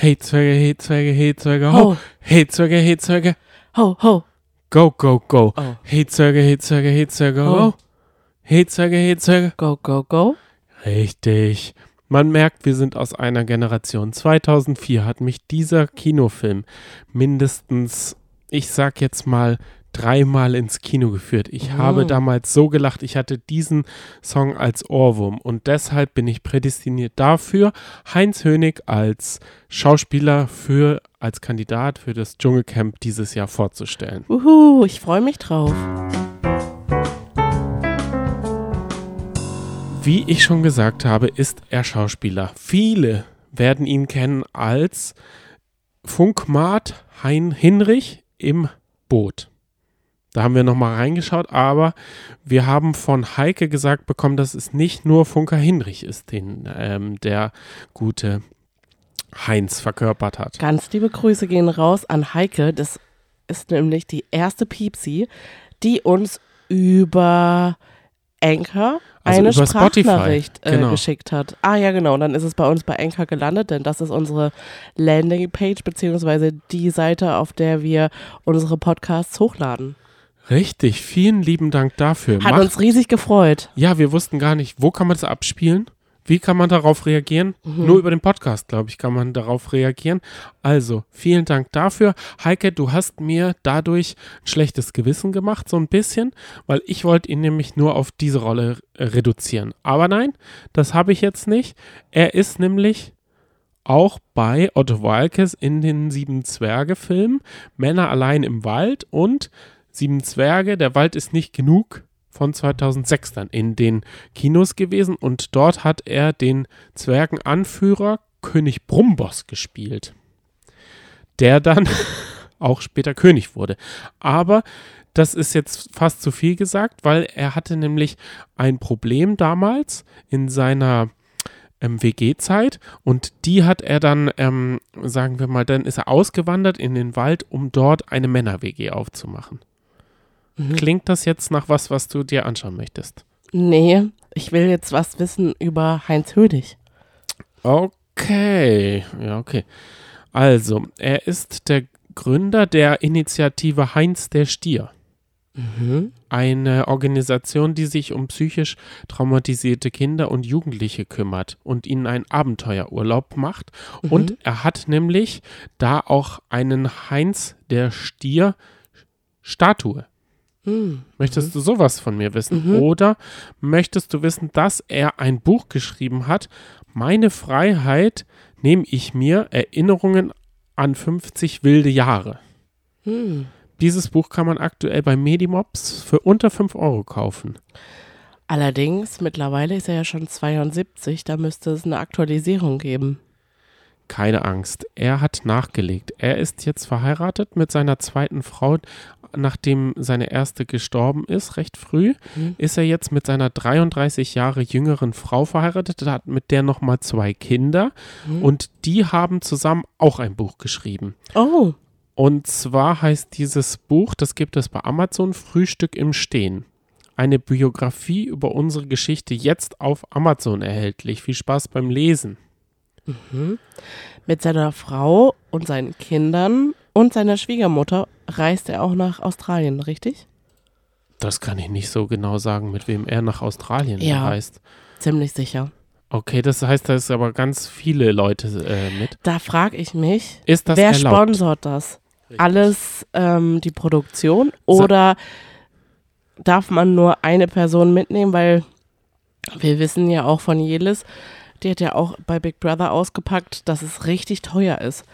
Hey Zwerge, hey Zwerge, hey Zwerge, ho. Ho. Hey Zwerge, hey Zwerge, Ho, ho. go, go, go. Oh. Hey Zwerge, hey Zwerge, hey Zwerge, ho. Ho. Hey Zwerge, hey Zwerge. Go, go, go. Richtig. Man merkt, wir sind aus einer Generation. 2004 hat mich dieser Kinofilm mindestens, ich sag jetzt mal, dreimal ins Kino geführt. Ich Oh. habe damals so gelacht, ich hatte diesen Song als Ohrwurm und deshalb bin ich prädestiniert dafür, Heinz Hönig als Schauspieler für, als Kandidat für das Dschungelcamp dieses Jahr vorzustellen. Uhu, ich freue mich drauf. Wie ich schon gesagt habe, ist er Schauspieler. Viele werden ihn kennen als Funkmat Hein Hinrich im Boot. Da haben wir nochmal reingeschaut, aber wir haben von Heike gesagt bekommen, dass es nicht nur Funker Hinrich ist, den ähm, der gute Heinz verkörpert hat. Ganz liebe Grüße gehen raus an Heike. Das ist nämlich die erste Piepsi, die uns über Anchor Also eine Sprachnachricht äh, genau. geschickt hat. Ah ja, genau. Dann ist es bei uns bei Anchor gelandet, denn das ist unsere Landingpage beziehungsweise die Seite, auf der wir unsere Podcasts hochladen. Richtig, vielen lieben Dank dafür. Hat Macht- uns riesig gefreut. Ja, wir wussten gar nicht, wo kann man das abspielen? Wie kann man darauf reagieren? Nur über den Podcast, glaube ich, kann man darauf reagieren. Also, vielen Dank dafür. Heike, du hast mir dadurch ein schlechtes Gewissen gemacht, so ein bisschen, weil ich wollte ihn nämlich nur auf diese Rolle äh, reduzieren. Aber nein, das habe ich jetzt nicht. Er ist nämlich auch bei Otto Walkes in den Sieben Zwerge-Filmen Männer allein im Wald und Sieben Zwerge, der Wald ist nicht genug von 2006 dann in den Kinos gewesen und dort hat er den Zwergenanführer König Brumbos gespielt, der dann auch später König wurde. Aber das ist jetzt fast zu viel gesagt, weil er hatte nämlich ein Problem damals in seiner ähm, WG-Zeit und die hat er dann, ähm, sagen wir mal, dann ist er ausgewandert in den Wald, um dort eine Männer-WG aufzumachen. Klingt das jetzt nach was, was du dir anschauen möchtest? Nee, ich will jetzt was wissen über Heinz Hödig. Okay, ja, okay. Also, er ist der Gründer der Initiative Heinz der Stier. Eine Organisation, die sich um psychisch traumatisierte Kinder und Jugendliche kümmert und ihnen einen Abenteuerurlaub macht. Und er hat nämlich da auch einen Heinz der Stier Statue. Möchtest du sowas von mir wissen? Oder möchtest du wissen, dass er ein Buch geschrieben hat? Meine Freiheit nehme ich mir Erinnerungen an 50 wilde Jahre. Dieses Buch kann man aktuell bei Medimobs für unter 5 Euro kaufen. Allerdings, mittlerweile ist er ja schon 72, da müsste es eine Aktualisierung geben. Keine Angst, er hat nachgelegt. Er ist jetzt verheiratet mit seiner zweiten Frau. Nachdem seine erste gestorben ist, recht früh, ist er jetzt mit seiner 33 Jahre jüngeren Frau verheiratet, hat mit der nochmal zwei Kinder und die haben zusammen auch ein Buch geschrieben. Oh, Und zwar heißt dieses Buch, das gibt es bei Amazon, Frühstück im Stehen. Eine Biografie über unsere Geschichte jetzt auf Amazon erhältlich. Viel Spaß beim Lesen. mit seiner Frau und seinen Kindern und seiner Schwiegermutter reist er auch nach Australien, richtig? Das kann ich nicht so genau sagen, mit wem er nach Australien Ja. reist. Ziemlich sicher. Okay, das heißt, da ist aber ganz viele Leute äh, mit. Da frage ich mich, Ist das wer erlaubt? sponsort das? Alles ähm, die Produktion oder darf man nur eine Person mitnehmen? Weil wir wissen ja auch von Jelis, die hat ja auch bei Big Brother ausgepackt, dass es richtig teuer ist,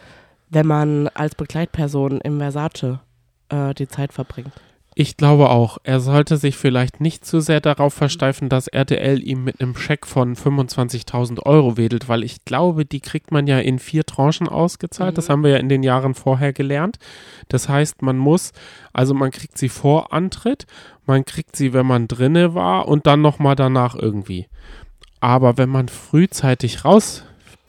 wenn man als Begleitperson im Versace äh, die Zeit verbringt. Ich glaube auch, er sollte sich vielleicht nicht zu sehr darauf versteifen, dass RTL ihm mit einem Scheck von 25.000 Euro wedelt, weil ich glaube, die kriegt man ja in vier Tranchen ausgezahlt. Das haben wir ja in den Jahren vorher gelernt. Das heißt, man muss, also man kriegt sie vor Antritt, man kriegt sie, wenn man drinne war und dann nochmal danach irgendwie. Aber wenn man frühzeitig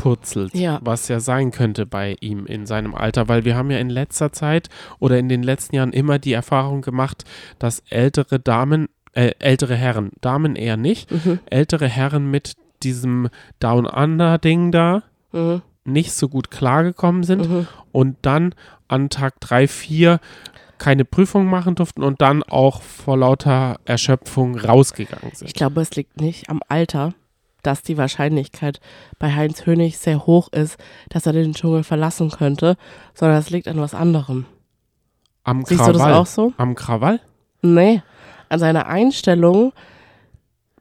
rauspurzelt, Ja. was ja sein könnte bei ihm in seinem Alter, weil wir haben ja in letzter Zeit oder in den letzten Jahren immer die Erfahrung gemacht, dass ältere Damen, äh, ältere Herren, Damen eher nicht, ältere Herren mit diesem Down Under Ding da, Mhm. nicht so gut klargekommen sind Mhm. und dann an Tag 3, 4 keine Prüfung machen durften und dann auch vor lauter Erschöpfung rausgegangen Ich sind. glaube, es liegt nicht am Alter, dass die Wahrscheinlichkeit bei Heinz Hönig sehr hoch ist, dass er den Dschungel verlassen könnte, sondern es liegt an was anderem. Am Siehst du das Krawall. auch so? Am Krawall? Nee, an seiner Einstellung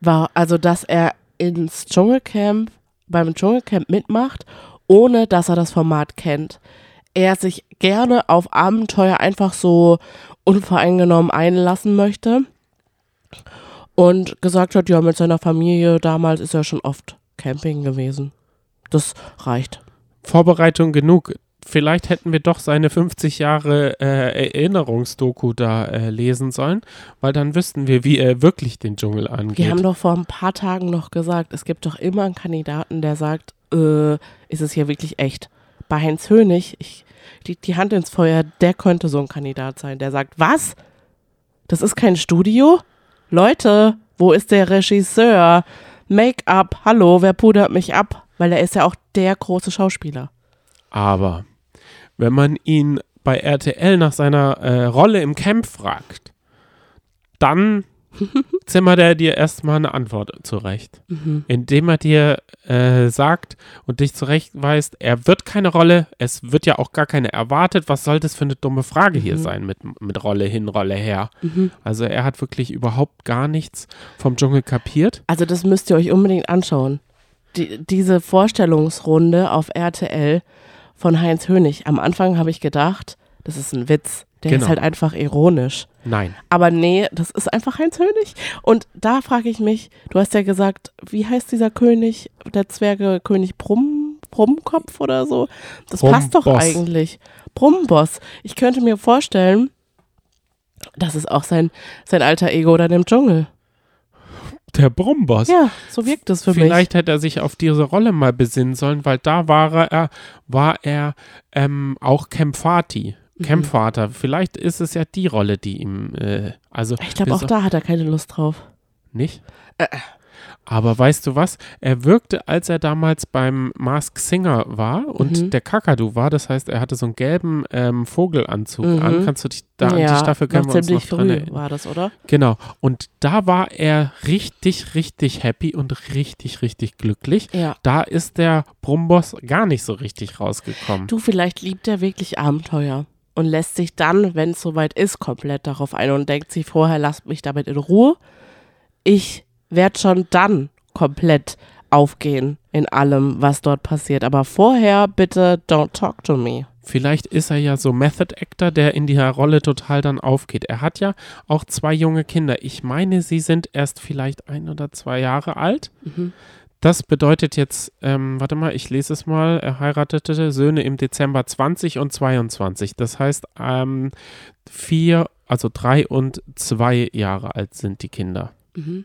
war, also dass er ins Dschungelcamp, beim Dschungelcamp mitmacht, ohne dass er das Format kennt. Er sich gerne auf Abenteuer einfach so unvoreingenommen einlassen möchte und gesagt hat, ja, mit seiner Familie damals ist er schon oft Camping gewesen. Das reicht. Vorbereitung genug. Vielleicht hätten wir doch seine 50 Jahre äh, Erinnerungsdoku da äh, lesen sollen, weil dann wüssten wir, wie er wirklich den Dschungel angeht. Wir haben doch vor ein paar Tagen noch gesagt, es gibt doch immer einen Kandidaten, der sagt, äh, ist es hier wirklich echt? Bei Heinz Hönig, ich die, die Hand ins Feuer, der könnte so ein Kandidat sein, der sagt, was? Das ist kein Studio? Leute, wo ist der Regisseur? Make-up, hallo, wer pudert mich ab? Weil er ist ja auch der große Schauspieler. Aber wenn man ihn bei RTL nach seiner äh, Rolle im Camp fragt, dann zimmert er dir erstmal eine Antwort zurecht. Indem er dir äh, sagt und dich zurechtweist, er wird keine Rolle, es wird ja auch gar keine erwartet. Was soll das für eine dumme Frage hier sein mit, mit Rolle hin, Rolle her? Also er hat wirklich überhaupt gar nichts vom Dschungel kapiert. Also das müsst ihr euch unbedingt anschauen. Die, diese Vorstellungsrunde auf RTL von Heinz Hönig. Am Anfang habe ich gedacht, das ist ein Witz. Der Genau. ist halt einfach ironisch. Nein. Aber nee, das ist einfach Heinz Hönig. Und da frage ich mich, du hast ja gesagt, wie heißt dieser König, der Zwerge, König Brumm, Brummkopf oder so? Das passt doch eigentlich. Brummboss. Ich könnte mir vorstellen, das ist auch sein, sein alter Ego dann im Dschungel. Der Brummboss. Ja, so wirkt es für mich. Vielleicht hätte er sich auf diese Rolle mal besinnen sollen, weil da war er, war er ähm, auch Kempfati. Mhm. Campvater. Vielleicht ist es ja die Rolle, die ihm, äh, also Ich glaube, auch da hat er keine Lust drauf. nicht. Äh. Aber weißt du was? Er wirkte, als er damals beim Mask Singer war und Mhm. der Kakadu war, das heißt, er hatte so einen gelben ähm, Vogelanzug Mhm. an. Kannst du dich da an ja, die Staffel können wir uns noch ziemlich dran früh erinnern? war das, oder? Genau. Und da war er richtig, richtig happy und richtig, richtig glücklich. Ja. Da ist der Brummboss gar nicht so richtig rausgekommen. Du, vielleicht liebt er wirklich Abenteuer und lässt sich dann, wenn es soweit ist, komplett darauf ein und denkt sich vorher, lasst mich damit in Ruhe. Ich werde schon dann komplett aufgehen in allem, was dort passiert. Aber vorher bitte don't talk to me. Vielleicht ist er ja so Method Actor, der in dieser Rolle total dann aufgeht. Er hat ja auch zwei junge Kinder. Ich meine, sie sind erst vielleicht ein oder zwei Jahre alt. Mhm. Das bedeutet jetzt, ähm, warte mal, ich lese es mal, er heiratete Söhne im Dezember 20 und 22. Das heißt, ähm, vier, also drei und zwei Jahre alt sind die Kinder. Mhm.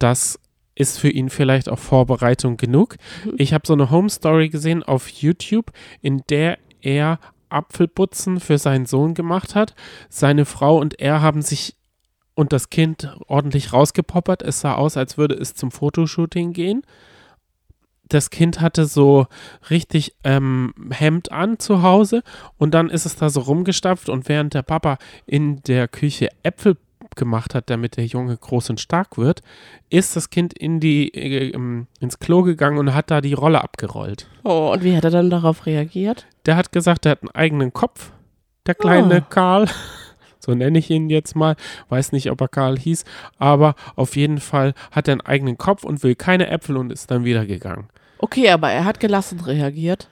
das ist für ihn vielleicht auch Vorbereitung genug. Mhm. Ich habe so eine Home Story gesehen auf YouTube, in der er Apfelputzen für seinen Sohn gemacht hat. Seine Frau und er haben sich und das Kind ordentlich rausgepoppert. Es sah aus, als würde es zum Fotoshooting gehen. Das Kind hatte so richtig ähm, Hemd an zu Hause und dann ist es da so rumgestapft und während der Papa in der Küche Äpfel gemacht hat, damit der Junge groß und stark wird, ist das Kind in die, äh, ähm, ins Klo gegangen und hat da die Rolle abgerollt. Oh, und wie hat er dann darauf reagiert? Der hat gesagt, er hat einen eigenen Kopf, der kleine Ah. Karl. So nenne ich ihn jetzt mal. Weiß nicht, ob er Karl hieß, aber auf jeden Fall hat er einen eigenen Kopf und will keine Äpfel und ist dann wieder gegangen. Okay, aber er hat gelassen reagiert.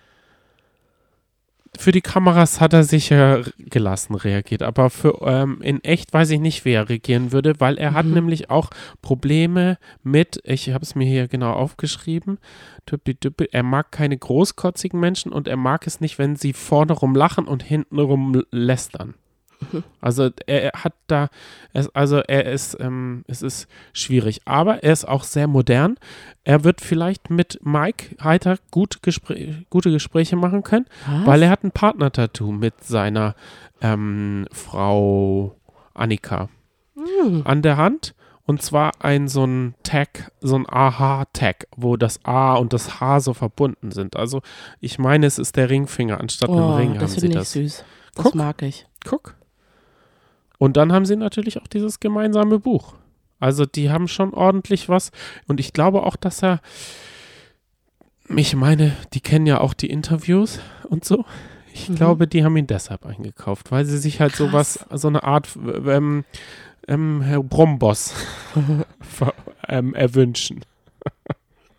Für die Kameras hat er sicher gelassen reagiert, aber für ähm, in echt weiß ich nicht, wie er reagieren würde, weil er hat Mhm. nämlich auch Probleme mit, ich habe es mir hier genau aufgeschrieben, er mag keine großkotzigen Menschen und er mag es nicht, wenn sie vorne rum lachen und hinten rum lästern. Also er hat da, es, also er ist, ähm, es ist schwierig, aber er ist auch sehr modern. Er wird vielleicht mit Mike Heiter gut Gespr gute Gespräche machen können, Was? weil er hat ein Partner-Tattoo mit seiner ähm, Frau Annika Hm. an der Hand Und zwar ein so ein Tag, so ein AH-Tag, wo das A und das H so verbunden sind. Also ich meine, es ist der Ringfinger anstatt einem Oh, Ring haben das finde ich das. süß. Das Guck. mag ich. Guck. Und dann haben sie natürlich auch dieses gemeinsame Buch. Also die haben schon ordentlich was. Und ich glaube auch, dass er, ich meine, die kennen ja auch die Interviews und so. Ich Mhm. glaube, die haben ihn deshalb eingekauft, weil sie sich halt Krass. sowas, so eine Art ähm, ähm, Herr Bromboss ver- ähm, erwünschen.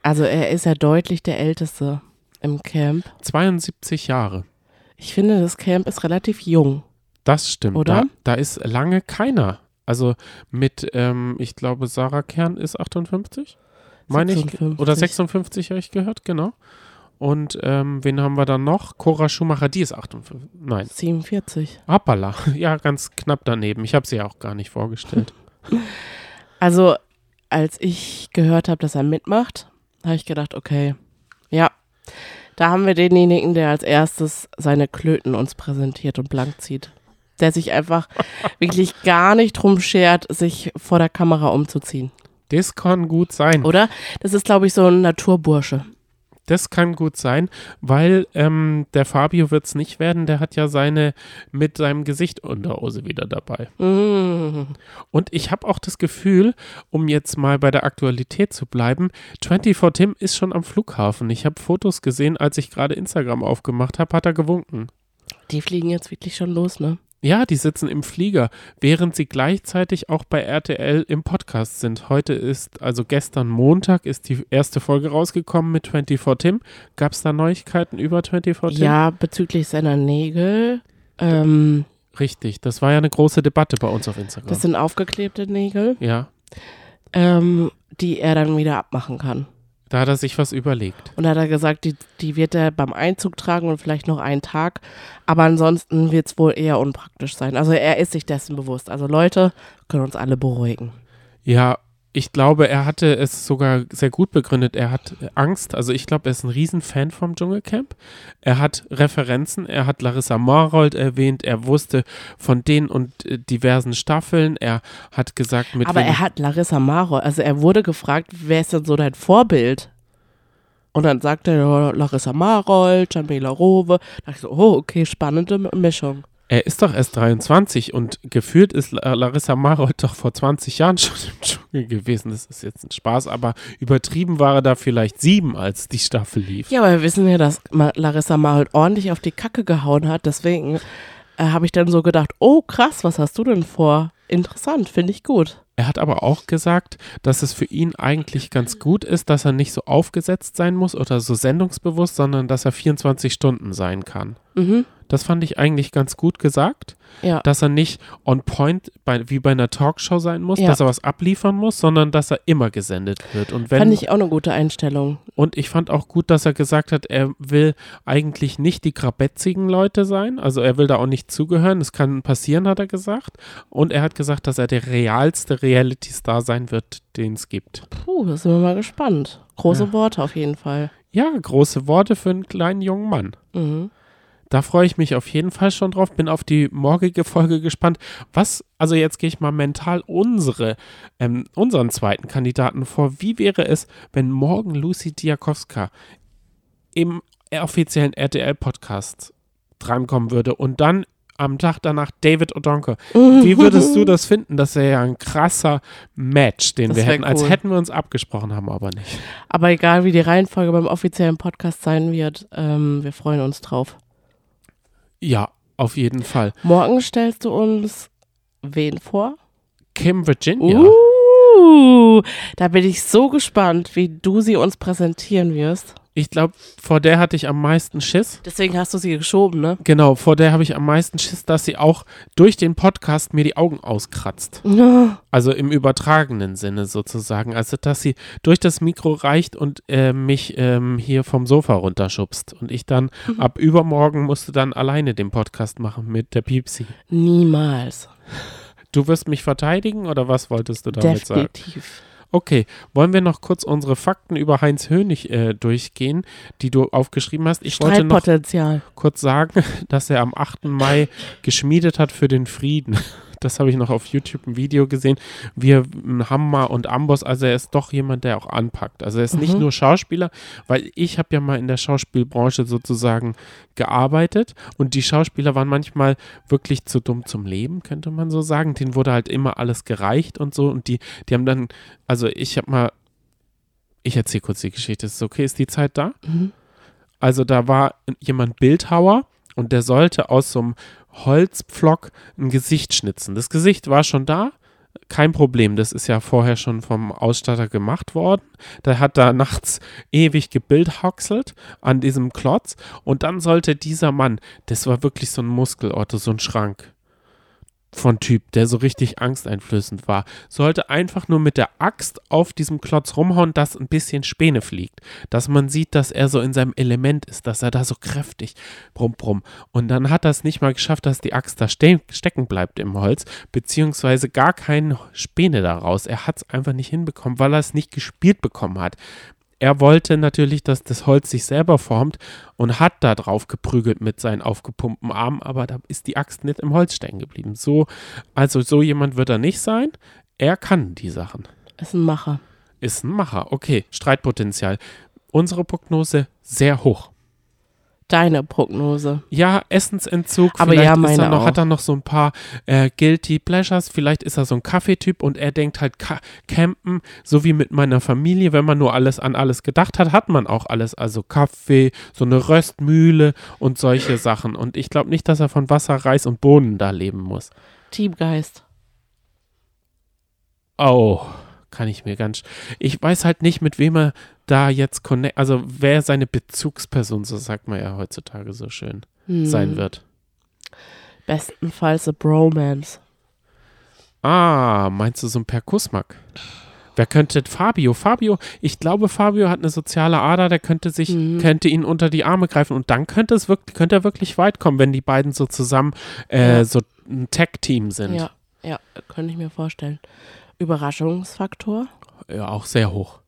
Also er ist ja deutlich der Älteste im Camp. 72 Jahre. Ich finde, das Camp ist relativ jung. Das stimmt. Oder? Da, da ist lange keiner. Also mit, ähm, ich glaube, Sarah Kern ist 58. Meine ich. 56. Oder 56 habe ich gehört, genau. Und ähm, wen haben wir dann noch? Cora Schumacher, die ist 58. Nein, 47. hoppala. Ja, ganz knapp daneben. Ich habe sie ja auch gar nicht vorgestellt. Also, als ich gehört habe, dass er mitmacht, habe ich gedacht, okay, ja, da haben wir denjenigen, der als erstes seine Klöten uns präsentiert und blank zieht. Der sich einfach wirklich gar nicht drum schert, sich vor der Kamera umzuziehen. Das kann gut sein. Oder? Das ist, glaube ich, so ein Naturbursche. Das kann gut sein, weil ähm, der Fabio wird es nicht werden. Der hat ja seine mit seinem Gesicht Unterhose wieder dabei. Mm. Und ich habe auch das Gefühl, um jetzt mal bei der Aktualität zu bleiben, 24 Tim ist schon am Flughafen. Ich habe Fotos gesehen, als ich gerade Instagram aufgemacht habe, hat er gewunken. Die fliegen jetzt wirklich schon los, ne? Ja, die sitzen im Flieger, während sie gleichzeitig auch bei RTL im Podcast sind. Heute ist, also gestern Montag, ist die erste Folge rausgekommen mit 24 Tim. Gab es da Neuigkeiten über 24 Tim? Ja, bezüglich seiner Nägel. Ähm, Richtig, das war ja eine große Debatte bei uns auf Instagram. das sind aufgeklebte Nägel, ja, ähm, die er dann wieder abmachen kann. Da hat er sich was überlegt. Und da hat er gesagt, die, die wird er beim Einzug tragen und vielleicht noch einen Tag. Aber ansonsten wird es wohl eher unpraktisch sein. Also er ist sich dessen bewusst. Also Leute können uns alle beruhigen. Ja, ich glaube, er hatte es sogar sehr gut begründet. Er hat Angst. Also ich glaube, er ist ein Riesenfan vom Dschungelcamp. Er hat Referenzen. Er hat Larissa Marold erwähnt. Er wusste von den und äh, diversen Staffeln. Er hat gesagt, mit Aber er hat Larissa Maro, also er wurde gefragt, wer ist denn so dein Vorbild? Und dann sagte er Larissa Marold, Jamila Rowe. Da dachte ich so, oh, okay, spannende Mischung. Er ist doch erst 23 und gefühlt ist La- Larissa Marold doch vor 20 Jahren schon im Dschungel gewesen. Das ist jetzt ein Spaß, aber übertrieben war er da vielleicht sieben, als die Staffel lief. Ja, aber wir wissen ja, dass Larissa Marold ordentlich auf die Kacke gehauen hat. Deswegen äh, habe ich dann so gedacht, oh krass, was hast du denn vor? Interessant, finde ich gut. Er hat aber auch gesagt, dass es für ihn eigentlich ganz gut ist, dass er nicht so aufgesetzt sein muss oder so sendungsbewusst, sondern dass er 24 Stunden sein kann. Mhm. Das fand ich eigentlich ganz gut gesagt, Ja. dass er nicht on point bei, wie bei einer Talkshow sein muss, Ja. dass er was abliefern muss, sondern dass er immer gesendet wird. Und wenn Fand ich auch eine gute Einstellung. und ich fand auch gut, dass er gesagt hat, er will eigentlich nicht die grabetzigen Leute sein. Also er will da auch nicht zugehören. Es kann passieren, hat er gesagt. Und er hat gesagt, dass er der realste Reality-Star sein wird, den es gibt. Puh, da sind wir mal gespannt. Große Ja. Worte auf jeden Fall. Ja, große Worte für einen kleinen jungen Mann. Mhm. Da freue ich mich auf jeden Fall schon drauf. Bin auf die morgige Folge gespannt. Was, also jetzt gehe ich mal mental unsere, ähm, unseren zweiten Kandidaten vor. Wie wäre es, wenn morgen Lucy Diakowska im offiziellen RTL-Podcast drankommen würde und dann am Tag danach David O'Donker. Wie würdest du das finden? Das wäre ja ein krasser Match, den Das wir hätten, als cool. hätten wir uns abgesprochen, haben aber nicht. Aber egal, wie die Reihenfolge beim offiziellen Podcast sein wird, ähm, wir freuen uns drauf. Ja, auf jeden Fall. Morgen stellst du uns wen vor? Kim Virginia. Uh, da bin ich so gespannt, wie du sie uns präsentieren wirst. Ich glaube, vor der hatte ich am meisten Schiss. Deswegen hast du sie geschoben, ne? Genau, vor der habe ich am meisten Schiss, dass sie auch durch den Podcast mir die Augen auskratzt. Also im übertragenen Sinne sozusagen. Also, dass sie durch das Mikro reicht und äh, mich ähm, hier vom Sofa runterschubst. Und ich dann ab übermorgen musste dann alleine den Podcast machen mit der Piepsi. Niemals. Du wirst mich verteidigen oder was wolltest du damit sagen? Definitiv. Okay, wollen wir noch kurz unsere Fakten über Heinz Hönig äh, durchgehen, die du aufgeschrieben hast? Ich wollte noch kurz sagen, dass er am 8. Mai geschmiedet hat für den Frieden. Das habe ich noch auf YouTube ein Video gesehen, wie er Hammer und Amboss, also er ist doch jemand, der auch anpackt. Also er ist nicht Mhm. nur Schauspieler, weil ich habe ja mal in der Schauspielbranche sozusagen gearbeitet und die Schauspieler waren manchmal wirklich zu dumm zum Leben, könnte man so sagen. Denen wurde halt immer alles gereicht und so und die, die haben dann, also ich habe mal, ich erzähle kurz die Geschichte, ist okay, ist die Zeit da? Mhm. Also da war jemand Bildhauer und der sollte aus so einem Holzpflock ein Gesicht schnitzen. Das Gesicht war schon da, kein Problem. Das ist ja vorher schon vom Ausstatter gemacht worden. Der hat da nachts ewig gebildhaxelt an diesem Klotz und dann sollte dieser Mann, das war wirklich so ein Muskelotto, so ein Schrank von Typ, der so richtig angsteinflößend war, sollte einfach nur mit der Axt auf diesem Klotz rumhauen, dass ein bisschen Späne fliegt. Dass man sieht, dass er so in seinem Element ist, dass er da so kräftig brumm brumm. Und dann hat er es nicht mal geschafft, dass die Axt da ste stecken bleibt im Holz, beziehungsweise gar keine Späne daraus. Er hat es einfach nicht hinbekommen, weil er es nicht gespielt bekommen hat. Er wollte natürlich, dass das Holz sich selber formt und hat da drauf geprügelt mit seinen aufgepumpten Armen, aber da ist die Axt nicht im Holz stecken geblieben. So, also so jemand wird er nicht sein. Er kann die Sachen. Ist ein Macher. Ist ein Macher. Okay, Streitpotenzial. Unsere Prognose sehr hoch. Deine Prognose. Ja, Essensentzug. Aber vielleicht ja, meine er noch, auch. hat er noch so ein paar äh, Guilty Pleasures. Vielleicht ist er so ein Kaffeetyp und er denkt halt, Ka Campen, so wie mit meiner Familie, wenn man nur alles an alles gedacht hat, hat man auch alles. Also Kaffee, so eine Röstmühle und solche Sachen. Und ich glaube nicht, dass er von Wasser, Reis und Bohnen da leben muss. Teamgeist. Oh, kann ich mir ganz. Ich weiß halt nicht, mit wem er da jetzt connect, also wer seine Bezugsperson, so sagt man ja heutzutage so schön, Hm. sein wird. Bestenfalls a Bromance. Ah, meinst du so ein Perkusmak? Wer könnte Fabio? Fabio, ich glaube, Fabio hat eine soziale Ader, der könnte sich, Mhm. könnte ihn unter die Arme greifen und dann könnte es wirklich, könnte er wirklich weit kommen, wenn die beiden so zusammen äh, so ein Tag-Team sind. Ja, ja, könnte ich mir vorstellen. Überraschungsfaktor. ja, auch sehr hoch.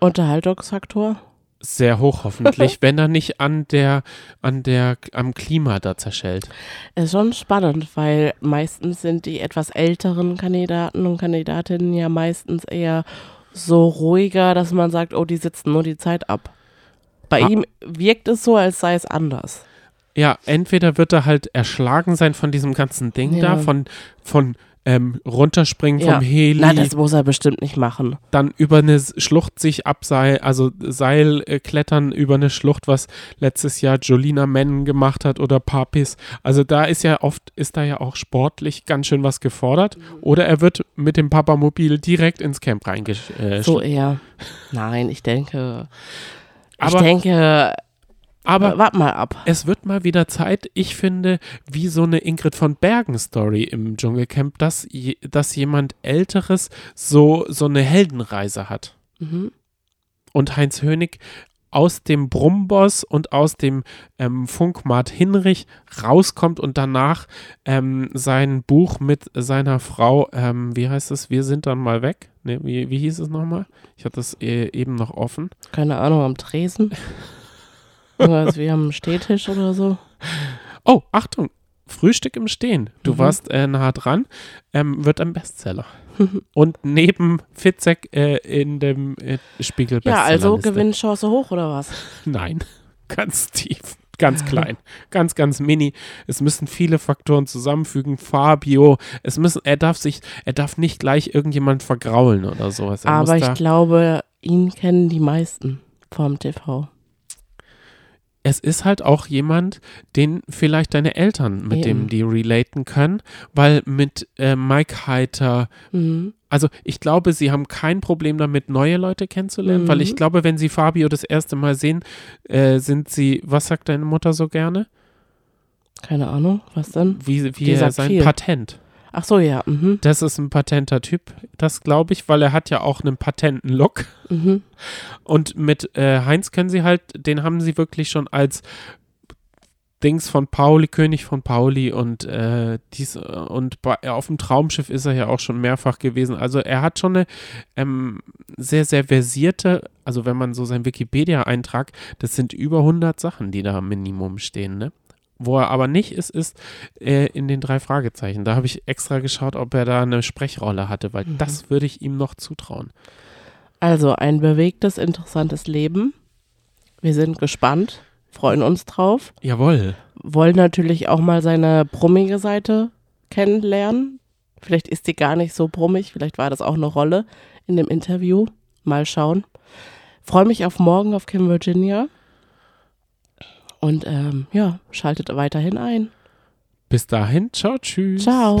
Unterhaltungsfaktor. Sehr hoch hoffentlich, wenn er nicht an der, an der, am Klima da zerschellt. Ist schon spannend, weil meistens sind die etwas älteren Kandidaten und Kandidatinnen ja meistens eher so ruhiger, dass man sagt, oh, die sitzen nur die Zeit ab. Bei Ah. ihm wirkt es so, als sei es anders. Ja, entweder wird er halt erschlagen sein von diesem ganzen Ding Ja. da, von, von ähm, runterspringen Ja. vom Heli, Na, das muss er bestimmt nicht machen. dann über eine Schlucht sich abseil, also Seil äh, klettern über eine Schlucht, was letztes Jahr Jolina Mennen gemacht hat oder Papis. Also da ist ja oft, ist da ja auch sportlich ganz schön was gefordert. Oder er wird mit dem Papamobil direkt ins Camp reingesch... Äh, So eher. Nein, ich denke. Aber- ich denke, aber warte mal ab. es wird mal wieder Zeit, ich finde, wie so eine Ingrid von Bergen Story im Dschungelcamp, dass, dass jemand Älteres so, so eine Heldenreise hat. Mhm. Und Heinz Hönig aus dem Brummboss und aus dem ähm, Funkmat Hinrich rauskommt und danach ähm, sein Buch mit seiner Frau, ähm, wie heißt es, wir sind dann mal weg? Ne, wie, wie hieß es nochmal? Ich hatte es äh, eben noch offen. Keine Ahnung, am Tresen. Irgendwas wie am Stehtisch oder so. Oh, Achtung, Frühstück im Stehen. Du Mhm. warst äh, nah dran, ähm, wird ein Bestseller. und neben Fitzek äh, in dem äh, Spiegel Ja, also. Gewinnchance hoch oder was? Nein, ganz tief, ganz klein, ganz, ganz mini. Es müssen viele Faktoren zusammenfügen. Fabio, es müssen, er darf sich, er darf nicht gleich irgendjemand vergraulen oder sowas. Er Aber ich glaube, ihn kennen die meisten vom TV. Es ist halt auch jemand, den vielleicht deine Eltern, mit dem Eben. die relaten können, weil mit äh, Mike Heiter, Mhm. also ich glaube, sie haben kein Problem damit, neue Leute kennenzulernen, weil ich Mhm. glaube, wenn sie Fabio das erste Mal sehen, äh, sind sie, was sagt deine Mutter so gerne? Keine Ahnung, was denn? Wie, wie er sein viel. Patent. Ach so, ja. Mhm. Das ist ein patenter Typ, das glaube ich, weil er hat ja auch einen patenten Look. Mhm. Und mit äh, Heinz können sie halt, den haben sie wirklich schon als Dings von Pauli, König von Pauli und äh, dies und bei, auf dem Traumschiff ist er ja auch schon mehrfach gewesen. Also er hat schon eine ähm, sehr, sehr versierte, also wenn man so sein Wikipedia-Eintrag, das sind über 100 Sachen, die da Minimum stehen, ne? Wo er aber nicht ist, ist äh, in den drei Fragezeichen. Da habe ich extra geschaut, ob er da eine Sprechrolle hatte, weil Mhm. das würde ich ihm noch zutrauen. Also ein bewegtes, interessantes Leben. Wir sind gespannt, freuen uns drauf, Jawohl. wollen natürlich auch mal seine brummige Seite kennenlernen. Vielleicht ist die gar nicht so brummig, vielleicht war das auch eine Rolle in dem Interview. Mal schauen. Freue mich auf morgen auf Kim Virginia. Und ähm, ja, schaltet weiterhin ein. Bis dahin, ciao, tschüss. Ciao.